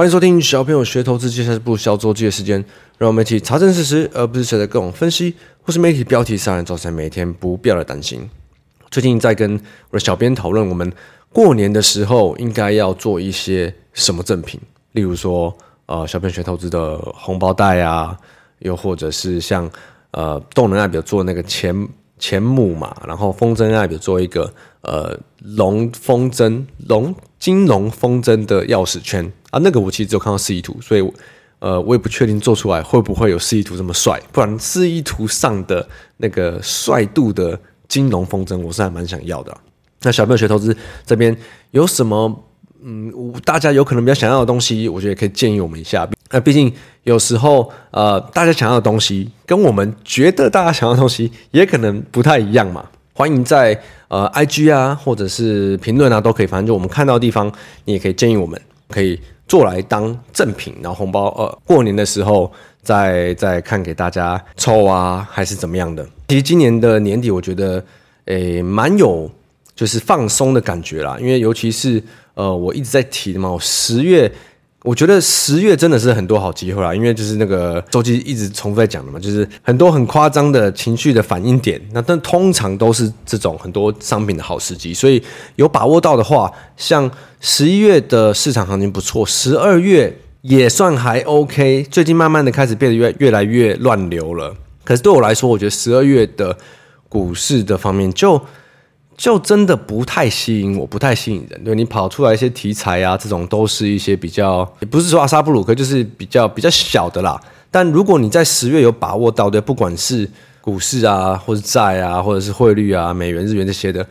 欢迎收听小朋友学投资，接下来是不小周记的时间，让我们一起查证事实，而不是谁的各种分析，或是媒体标题杀人，造成每天不必要的担心。最近在跟我的小编讨论，我们过年的时候应该要做一些什么赠品，例如说，呃，小朋友学投资的红包袋啊，又或者是像呃动能爱表做那个钱钱母嘛，然后风筝爱表做一个呃龙风筝龙金龙风筝的钥匙圈。啊，那个我其实只有看到示意图，所以，呃，我也不确定做出来会不会有示意图这么帅。不然示意图上的那个帅度的金龙风筝，我是还蛮想要的。那小朋友学投资这边有什么，嗯，大家有可能比较想要的东西，我觉得也可以建议我们一下。那毕竟有时候，呃，大家想要的东西跟我们觉得大家想要的东西也可能不太一样嘛。欢迎在呃 IG 啊，或者是评论啊，都可以。反正就我们看到的地方，你也可以建议我们，可以。做来当赠品，然后红包，呃，过年的时候再再看给大家抽啊，还是怎么样的？其实今年的年底，我觉得，诶，蛮有就是放松的感觉啦，因为尤其是呃，我一直在提的嘛，我十月。我觉得十月真的是很多好机会啊，因为就是那个周期一直重复在讲的嘛，就是很多很夸张的情绪的反应点，那但通常都是这种很多商品的好时机，所以有把握到的话，像十一月的市场行情不错，十二月也算还 OK，最近慢慢的开始变得越越来越乱流了。可是对我来说，我觉得十二月的股市的方面就。就真的不太吸引我，不太吸引人。对，你跑出来一些题材啊，这种都是一些比较，也不是说阿萨布鲁克，就是比较比较小的啦。但如果你在十月有把握到的，不管是股市啊，或是债啊，或者是汇率啊，美元、日元这些的，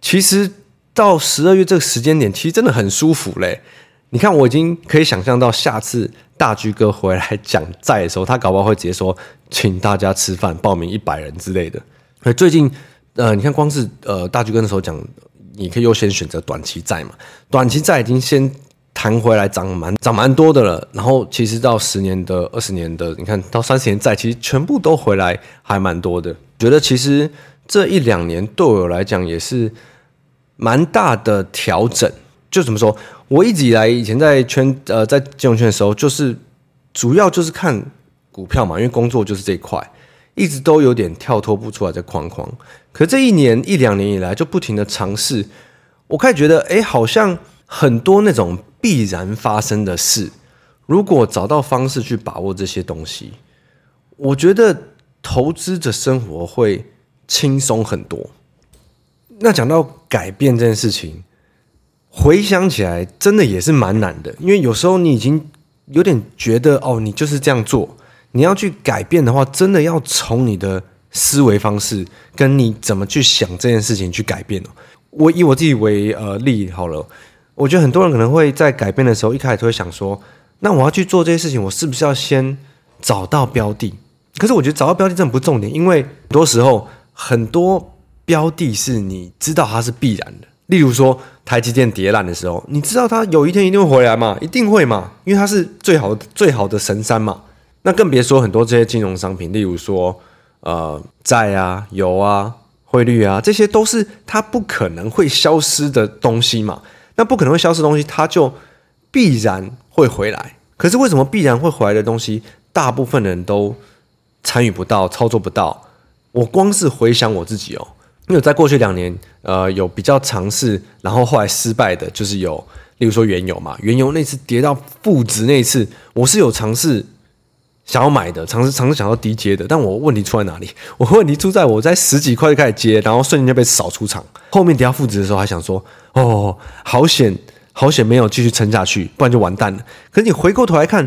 其实到十二月这个时间点，其实真的很舒服嘞。你看，我已经可以想象到下次大居哥回来讲债的时候，他搞不好会直接说，请大家吃饭，报名一百人之类的。所以最近。呃，你看，光是呃，大居哥的时候讲，你可以优先选择短期债嘛。短期债已经先弹回来涨蛮涨蛮多的了。然后其实到十年的、二十年的，你看到三十年债，其实全部都回来还蛮多的。觉得其实这一两年对我来讲也是蛮大的调整。就怎么说，我一直以来以前在圈呃在金融圈的时候，就是主要就是看股票嘛，因为工作就是这一块。一直都有点跳脱不出来的框框，可这一年一两年以来就不停的尝试，我开始觉得，哎，好像很多那种必然发生的事，如果找到方式去把握这些东西，我觉得投资的生活会轻松很多。那讲到改变这件事情，回想起来真的也是蛮难的，因为有时候你已经有点觉得，哦，你就是这样做。你要去改变的话，真的要从你的思维方式跟你怎么去想这件事情去改变哦。我以我自己为呃例好了，我觉得很多人可能会在改变的时候，一开始就会想说，那我要去做这些事情，我是不是要先找到标的？可是我觉得找到标的真的不重点，因为很多时候很多标的是你知道它是必然的。例如说台积电跌烂的时候，你知道它有一天一定会回来嘛？一定会嘛？因为它是最好最好的神山嘛。那更别说很多这些金融商品，例如说，呃，债啊、油啊、汇率啊，这些都是它不可能会消失的东西嘛。那不可能会消失东西，它就必然会回来。可是为什么必然会回来的东西，大部分人都参与不到、操作不到？我光是回想我自己哦，因为在过去两年，呃，有比较尝试，然后后来失败的，就是有，例如说原油嘛，原油那次跌到负值那一次，我是有尝试。想要买的，尝试尝试想要低接的，但我问题出在哪里？我问题出在我在十几块就开始接，然后瞬间就被扫出场。后面底下负值的时候，还想说：“哦，好险，好险，没有继续撑下去，不然就完蛋了。”可是你回过头来看，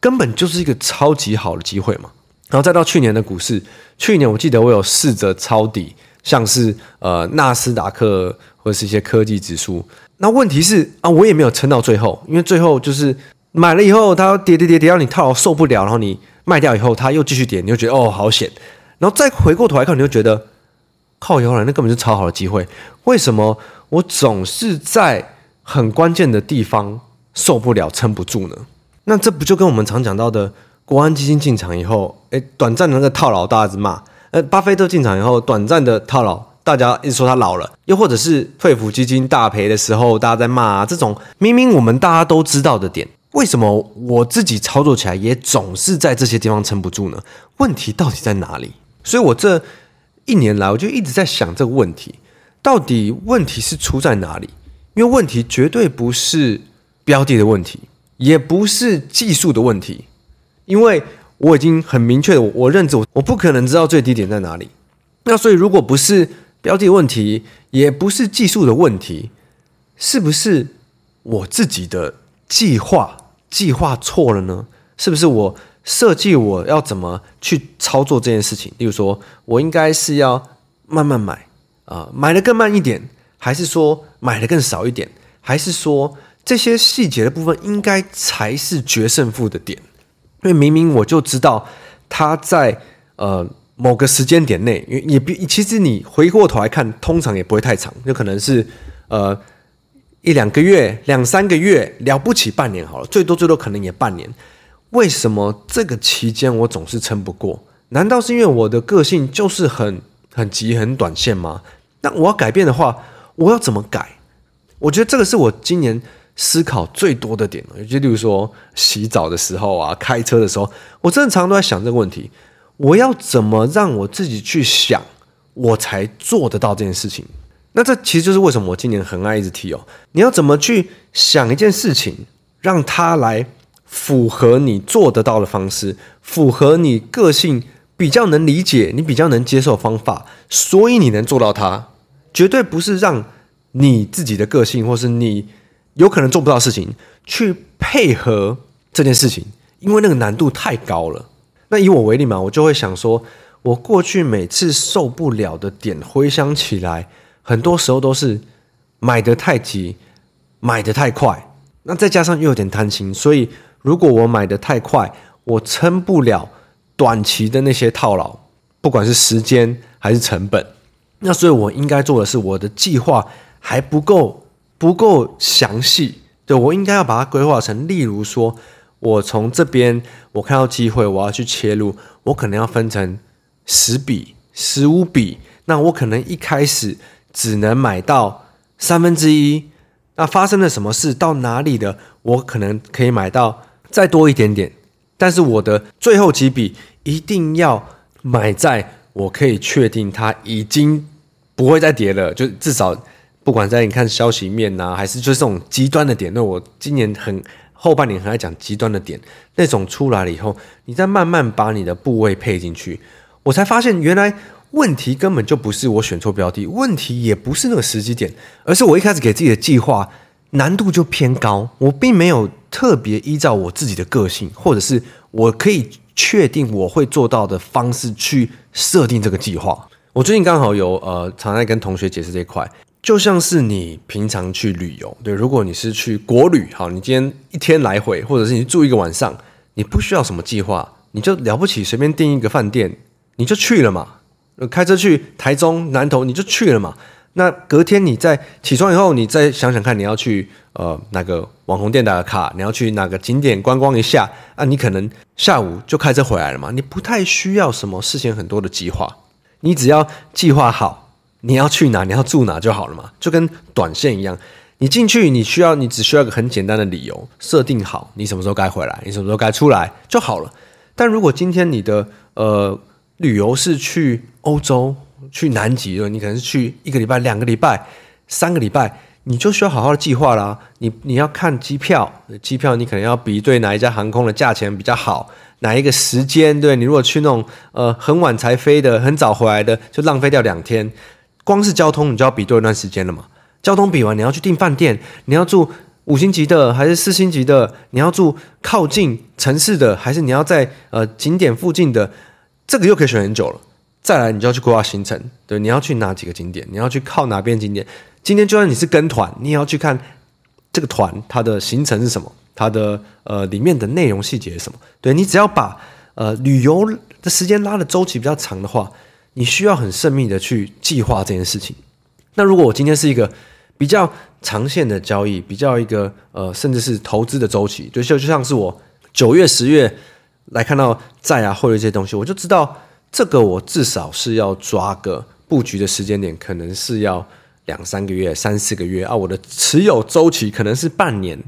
根本就是一个超级好的机会嘛。然后再到去年的股市，去年我记得我有试着抄底，像是呃纳斯达克或者是一些科技指数。那问题是啊，我也没有撑到最后，因为最后就是。买了以后，它跌跌跌跌到你套牢受不了，然后你卖掉以后，它又继续跌，你就觉得哦好险，然后再回过头来看，你就觉得靠腰了，那根本是超好的机会。为什么我总是在很关键的地方受不了、撑不住呢？那这不就跟我们常讲到的国安基金进场以后，诶，短暂的那个套牢，大家一直骂；呃，巴菲特进场以后，短暂的套牢，大家一直说他老了；又或者是退抚基金大赔的时候，大家在骂啊，这种明明我们大家都知道的点。为什么我自己操作起来也总是在这些地方撑不住呢？问题到底在哪里？所以我这一年来，我就一直在想这个问题：到底问题是出在哪里？因为问题绝对不是标的的问题，也不是技术的问题，因为我已经很明确的，我认知我我不可能知道最低点在哪里。那所以，如果不是标的的问题，也不是技术的问题，是不是我自己的计划计划错了呢？是不是我设计我要怎么去操作这件事情？例如说，我应该是要慢慢买啊，呃，买得更慢一点，还是说买得更少一点，还是说这些细节的部分应该才是决胜负的点？因为明明我就知道它在呃。某个时间点内，也也比其实你回过头来看，通常也不会太长，就可能是呃一两个月、两三个月，了不起半年好了，最多最多可能也半年。为什么这个期间我总是撑不过？难道是因为我的个性就是很很急、很短线吗？那我要改变的话，我要怎么改？我觉得这个是我今年思考最多的点了。就例如说洗澡的时候啊，开车的时候，我真的常常都在想这个问题。我要怎么让我自己去想，我才做得到这件事情？那这其实就是为什么我今年很爱一直提哦。你要怎么去想一件事情，让它来符合你做得到的方式，符合你个性比较能理解、你比较能接受方法，所以你能做到它，绝对不是让你自己的个性或是你有可能做不到的事情去配合这件事情，因为那个难度太高了。那以我为例嘛，我就会想说，我过去每次受不了的点，回想起来，很多时候都是买得太急，买得太快。那再加上又有点贪心，所以如果我买得太快，我撑不了短期的那些套牢，不管是时间还是成本。那所以我应该做的是，我的计划还不够不够详细，对，我应该要把它规划成，例如说。我从这边，我看到机会，我要去切入。我可能要分成十笔、十五笔。那我可能一开始只能买到三分之一。那发生了什么事？到哪里的？我可能可以买到再多一点点。但是我的最后几笔一定要买在我可以确定它已经不会再跌了。就至少不管在你看消息面呐、还是就是这种极端的点。那我今年很。后半年很爱讲极端的点，那种出来了以后，你再慢慢把你的部位配进去，我才发现原来问题根本就不是我选错标的，问题也不是那个时机点，而是我一开始给自己的计划难度就偏高，我并没有特别依照我自己的个性，或者是我可以确定我会做到的方式去设定这个计划。我最近刚好有呃，常在跟同学解释这一块。就像是你平常去旅游，对，如果你是去国旅，好，你今天一天来回，或者是你住一个晚上，你不需要什么计划，你就了不起，随便订一个饭店，你就去了嘛。开车去台中南投，你就去了嘛。那隔天你在起床以后，你再想想看，你要去呃哪个网红店打个卡，你要去哪个景点观光一下啊？你可能下午就开车回来了嘛。你不太需要什么事先很多的计划，你只要计划好。你要去哪？你要住哪就好了嘛，就跟短线一样。你进去，你需要，你只需要一个很简单的理由，设定好你什么时候该回来，你什么时候该出来就好了。但如果今天你的呃旅游是去欧洲、去南极了，你可能是去一个礼拜、两个礼拜、三个礼拜，你就需要好好的计划啦。你你要看机票，机票你可能要比对哪一家航空的价钱比较好。哪一个时间？对，你如果去那种呃很晚才飞的，很早回来的，就浪费掉两天。光是交通，你就要比对一段时间了嘛？交通比完，你要去订饭店，你要住五星级的还是四星级的？你要住靠近城市的，还是你要在呃景点附近的？这个又可以选很久了。再来，你就要去规划行程，对，你要去哪几个景点？你要去靠哪边景点？今天就算你是跟团，你也要去看这个团它的行程是什么，它的呃里面的内容细节是什么？对，你只要把呃旅游的时间拉的周期比较长的话。你需要很慎密的去计划这件事情。那如果我今天是一个比较长线的交易，比较一个呃，甚至是投资的周期，就就就像是我九月、十月来看到债啊或者这些东西，我就知道这个我至少是要抓个布局的时间点，可能是要两三个月、三四个月啊。我的持有周期可能是半年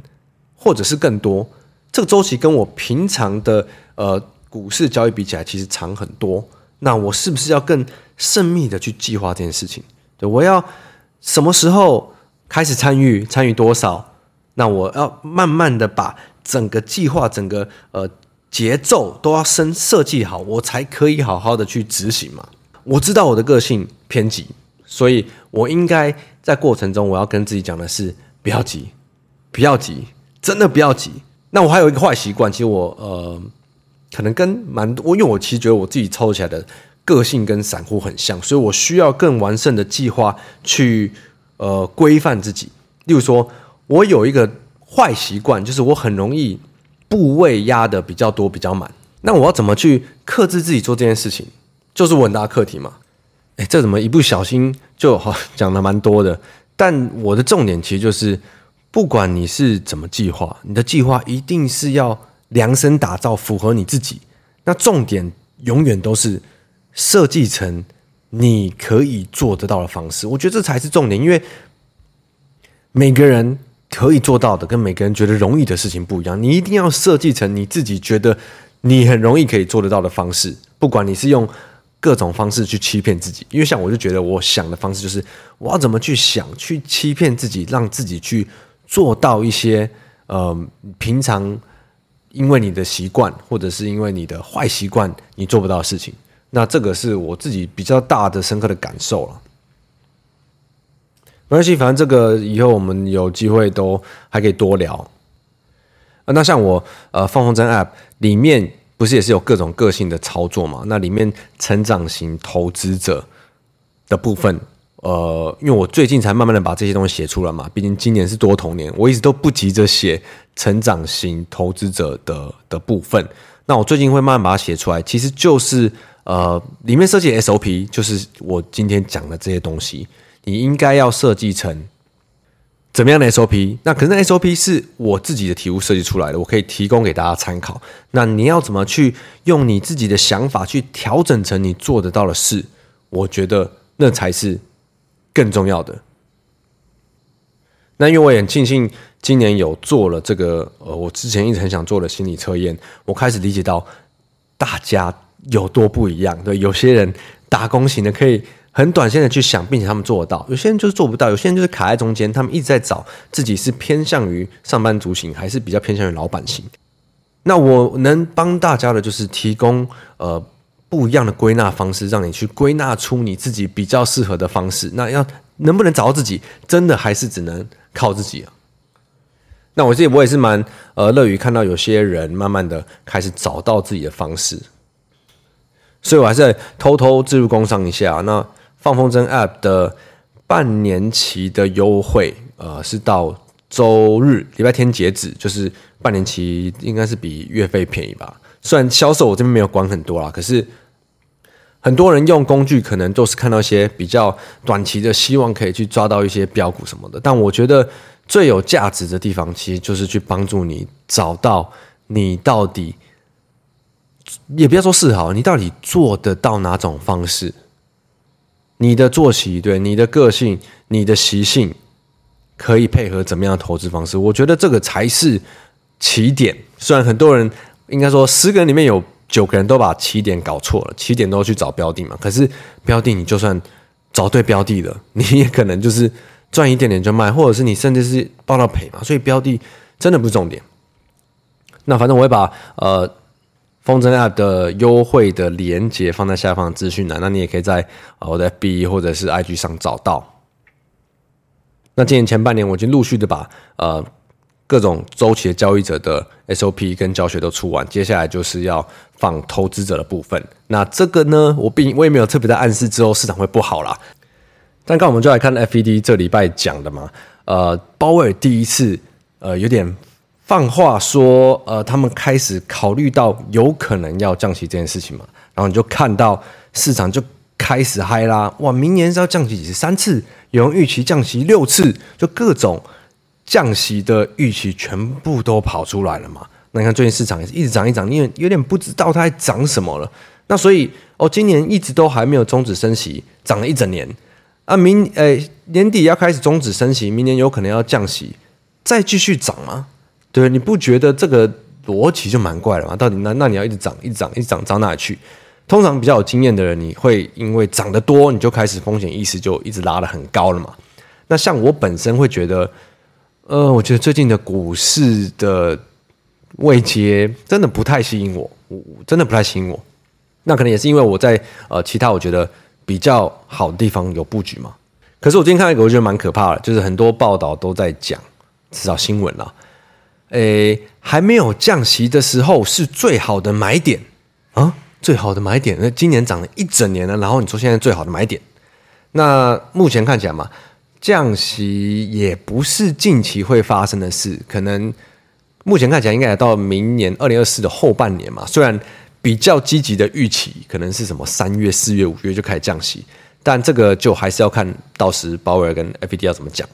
或者是更多。这个周期跟我平常的呃股市交易比起来，其实长很多。那我是不是要更慎密的去计划这件事情？对，我要什么时候开始参与？参与多少？那我要慢慢的把整个计划、整个呃节奏都要先设计好，我才可以好好的去执行嘛。我知道我的个性偏急，所以我应该在过程中，我要跟自己讲的是：不要急，不要急，真的不要急。那我还有一个坏习惯，其实我呃。可能跟蛮多，因为我其实觉得我自己操作起来的个性跟散户很像，所以我需要更完善的计划去呃规范自己。例如说，我有一个坏习惯，就是我很容易部位压的比较多、比较满。那我要怎么去克制自己做这件事情，就是我很大课题嘛。哎，这怎么一不小心就好讲的蛮多的？但我的重点其实就是，不管你是怎么计划，你的计划一定是要。量身打造，符合你自己。那重点永远都是设计成你可以做得到的方式。我觉得这才是重点，因为每个人可以做到的，跟每个人觉得容易的事情不一样。你一定要设计成你自己觉得你很容易可以做得到的方式。不管你是用各种方式去欺骗自己，因为像我就觉得，我想的方式就是我要怎么去想，去欺骗自己，让自己去做到一些呃平常。因为你的习惯，或者是因为你的坏习惯，你做不到的事情，那这个是我自己比较大的深刻的感受了。没关系，反正这个以后我们有机会都还可以多聊。那像我呃放风筝 App 里面不是也是有各种个性的操作嘛？那里面成长型投资者的部分。呃，因为我最近才慢慢的把这些东西写出来嘛，毕竟今年是多头年，我一直都不急着写成长型投资者的的部分。那我最近会慢慢把它写出来，其实就是呃，里面设计 SOP，就是我今天讲的这些东西，你应该要设计成怎么样的 SOP？那可是 SOP 是我自己的题目设计出来的，我可以提供给大家参考。那你要怎么去用你自己的想法去调整成你做得到的事？我觉得那才是。更重要的，那因为我也很庆幸今年有做了这个呃，我之前一直很想做的心理测验，我开始理解到大家有多不一样。对，有些人打工型的可以很短线的去想，并且他们做得到；有些人就是做不到，有些人就是卡在中间，他们一直在找自己是偏向于上班族型，还是比较偏向于老板型。那我能帮大家的就是提供呃。不一样的归纳方式，让你去归纳出你自己比较适合的方式。那要能不能找到自己，真的还是只能靠自己啊？那我自己我也是蛮呃乐于看到有些人慢慢的开始找到自己的方式，所以我还是偷偷自入工商一下。那放风筝 App 的半年期的优惠，呃，是到周日礼拜天截止，就是半年期应该是比月费便宜吧。虽然销售我这边没有管很多啦，可是。很多人用工具可能都是看到一些比较短期的，希望可以去抓到一些标股什么的。但我觉得最有价值的地方，其实就是去帮助你找到你到底，也不要说是好，你到底做得到哪种方式？你的作息，对你的个性、你的习性，可以配合怎么样的投资方式？我觉得这个才是起点。虽然很多人应该说十个人里面有。九个人都把起点搞错了，起点都去找标的嘛。可是标的你就算找对标的了，你也可能就是赚一点点就卖，或者是你甚至是报到赔嘛。所以标的真的不是重点。那反正我会把呃风筝 App 的优惠的链接放在下方资讯栏，那你也可以在我的 FB 或者是 IG 上找到。那今年前半年我已经陆续的把呃。各种周期的交易者的 SOP 跟教学都出完，接下来就是要放投资者的部分。那这个呢，我并我也没有特别的暗示之后市场会不好啦。但刚我们就来看 FED 这礼拜讲的嘛，呃，鲍威尔第一次呃有点放话说，呃，他们开始考虑到有可能要降息这件事情嘛，然后你就看到市场就开始嗨啦，哇，明年是要降息几次？三次？有人预期降息六次，就各种。降息的预期全部都跑出来了嘛？那你看最近市场也是一直涨一涨，因为有点不知道它在涨什么了。那所以哦，今年一直都还没有终止升息，涨了一整年啊。明诶、欸、年底要开始终止升息，明年有可能要降息，再继续涨吗？对，你不觉得这个逻辑就蛮怪了吗。到底那那你要一直涨，一直涨，一直涨，涨哪里去？通常比较有经验的人，你会因为涨得多，你就开始风险意识就一直拉得很高了嘛。那像我本身会觉得，呃，我觉得最近的股市的位阶真的不太吸引我，我真的不太吸引我。那可能也是因为我在呃其他我觉得比较好的地方有布局嘛。可是我今天看到一个，我觉得蛮可怕的，就是很多报道都在讲，至少新闻啦，诶，还没有降息的时候是最好的买点啊。最好的买点，那今年涨了一整年了，然后你说现在最好的买点，那目前看起来嘛，降息也不是近期会发生的事，可能目前看起来应该要到明年二零二四的后半年嘛。虽然比较积极的预期可能是什么三月、四月、五月就开始降息，但这个就还是要看到时鲍威尔跟 FED 要怎么讲。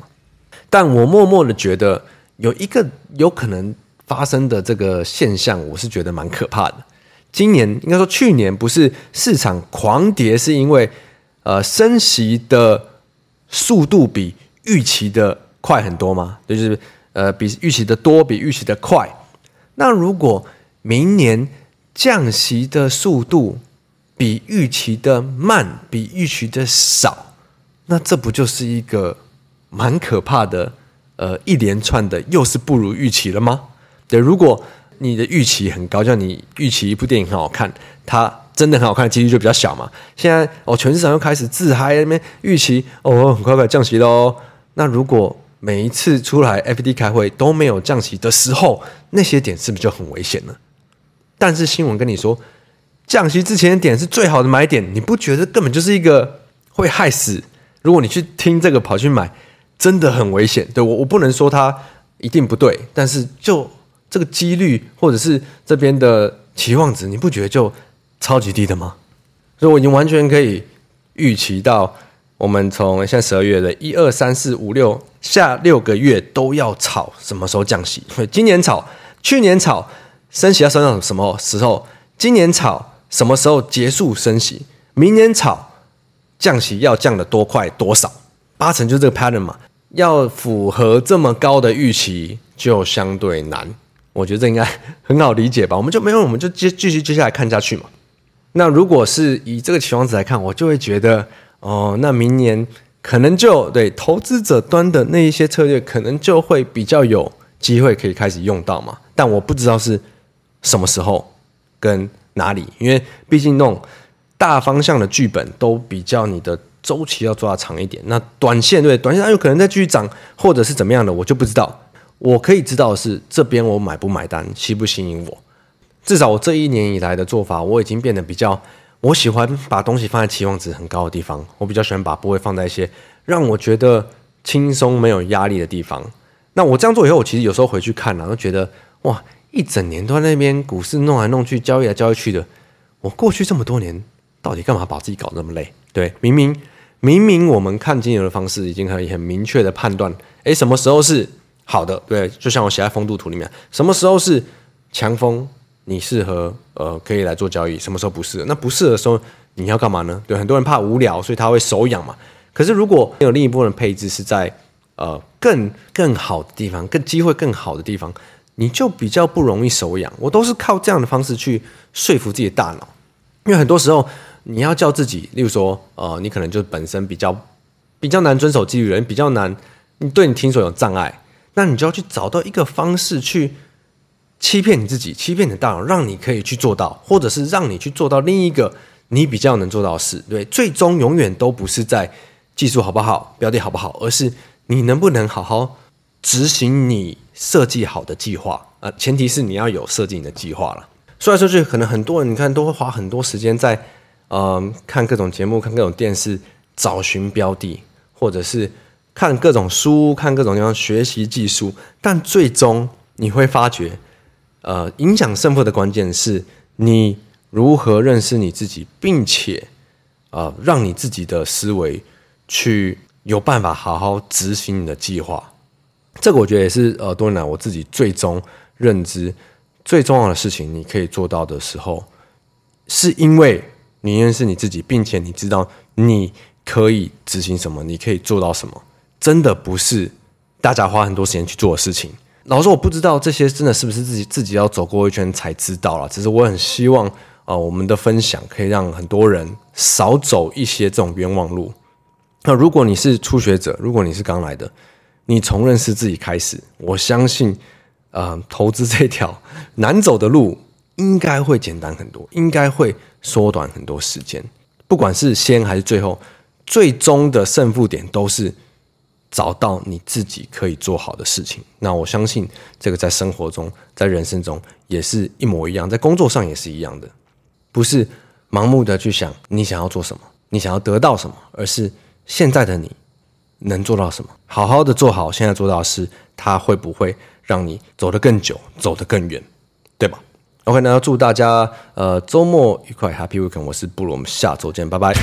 但我默默的觉得有一个有可能发生的这个现象，我是觉得蛮可怕的。今年应该说去年不是市场狂跌，是因为呃升息的速度比预期的快很多吗？就是呃比预期的多，比预期的快。那如果明年降息的速度比预期的慢，比预期的少，那这不就是一个蛮可怕的呃一连串的又是不如预期了吗？对，如果。你的预期很高，像你预期一部电影很好看，它真的很好看的几率就比较小嘛。现在哦，全市场又开始自嗨，那边预期哦，很快快降息喽。那如果每一次出来 F D 开会都没有降息的时候，那些点是不是就很危险了？但是新闻跟你说，降息之前的点是最好的买点，你不觉得根本就是一个会害死？如果你去听这个跑去买，真的很危险。对，我，我不能说它一定不对，但是就。这个几率或者是这边的期望值，你不觉得就超级低的吗？所以我已经完全可以预期到，我们从现在十二月的一二三四五六下六个月都要炒什么时候降息？今年炒，去年炒升息要升到什么时候？今年炒什么时候结束升息？明年炒降息要降的多快多少？八成就这个 pattern 嘛，要符合这么高的预期就相对难。我觉得这应该 很好理解吧？我们就没有，我们就接继续接下来看下去嘛。那如果是以这个期望值来看，我就会觉得，哦，那明年可能就对投资者端的那一些策略，可能就会比较有机会可以开始用到嘛。但我不知道是什么时候跟哪里，因为毕竟那种大方向的剧本都比较你的周期要抓长一点。那短线对短线它有可能再继续涨，或者是怎么样的，我就不知道。我可以知道的是这边我买不买单，吸不吸引我。至少我这一年以来的做法，我已经变得比较，我喜欢把东西放在期望值很高的地方。我比较喜欢把部位放在一些让我觉得轻松、没有压力的地方。那我这样做以后，我其实有时候回去看啊，都觉得哇，一整年都在那边股市弄来弄去，交易来交易去的。我过去这么多年，到底干嘛把自己搞那么累？对，明明明明我们看金牛的方式已经可以很明确的判断，诶，什么时候是。好的，对，就像我写在风度图里面，什么时候是强风，你适合呃可以来做交易，什么时候不适合？那不适合的时候你要干嘛呢？对，很多人怕无聊，所以他会手痒嘛。可是如果有另一部分配置是在呃更更好的地方，更机会更好的地方，你就比较不容易手痒。我都是靠这样的方式去说服自己的大脑，因为很多时候你要叫自己，例如说呃你可能就本身比较比较难遵守纪律，人比较难，你对你听说有障碍。那你就要去找到一个方式去欺骗你自己，欺骗你的大脑，让你可以去做到，或者是让你去做到另一个你比较能做到的事。对，最终永远都不是在技术好不好，标的好不好，而是你能不能好好执行你设计好的计划。呃，前提是你要有设计你的计划了。说来说去，可能很多人你看都会花很多时间在、呃、看各种节目、看各种电视，找寻标的，或者是。看各种书，看各种地方学习技术，但最终你会发觉，呃，影响胜负的关键是你如何认识你自己，并且，呃，让你自己的思维去有办法好好执行你的计划。这个我觉得也是呃，多年来我自己最终认知最重要的事情。你可以做到的时候，是因为你认识你自己，并且你知道你可以执行什么，你可以做到什么。真的不是大家花很多时间去做的事情，老实说，我不知道这些真的是不是自己自己要走过一圈才知道啦。只是我很希望啊、呃，我们的分享可以让很多人少走一些这种冤枉路。那如果你是初学者，如果你是刚来的，你从认识自己开始，我相信，呃，投资这条难走的路应该会简单很多，应该会缩短很多时间。不管是先还是最后，最终的胜负点都是找到你自己可以做好的事情。那我相信这个在生活中，在人生中也是一模一样，在工作上也是一样的，不是盲目的去想你想要做什么，你想要得到什么，而是现在的你能做到什么，好好的做好现在做到的事，它会不会让你走得更久，走得更远，对吧？OK，那要祝大家呃周末愉快，Happy Weekend！我是布鲁，我们下周见，拜拜。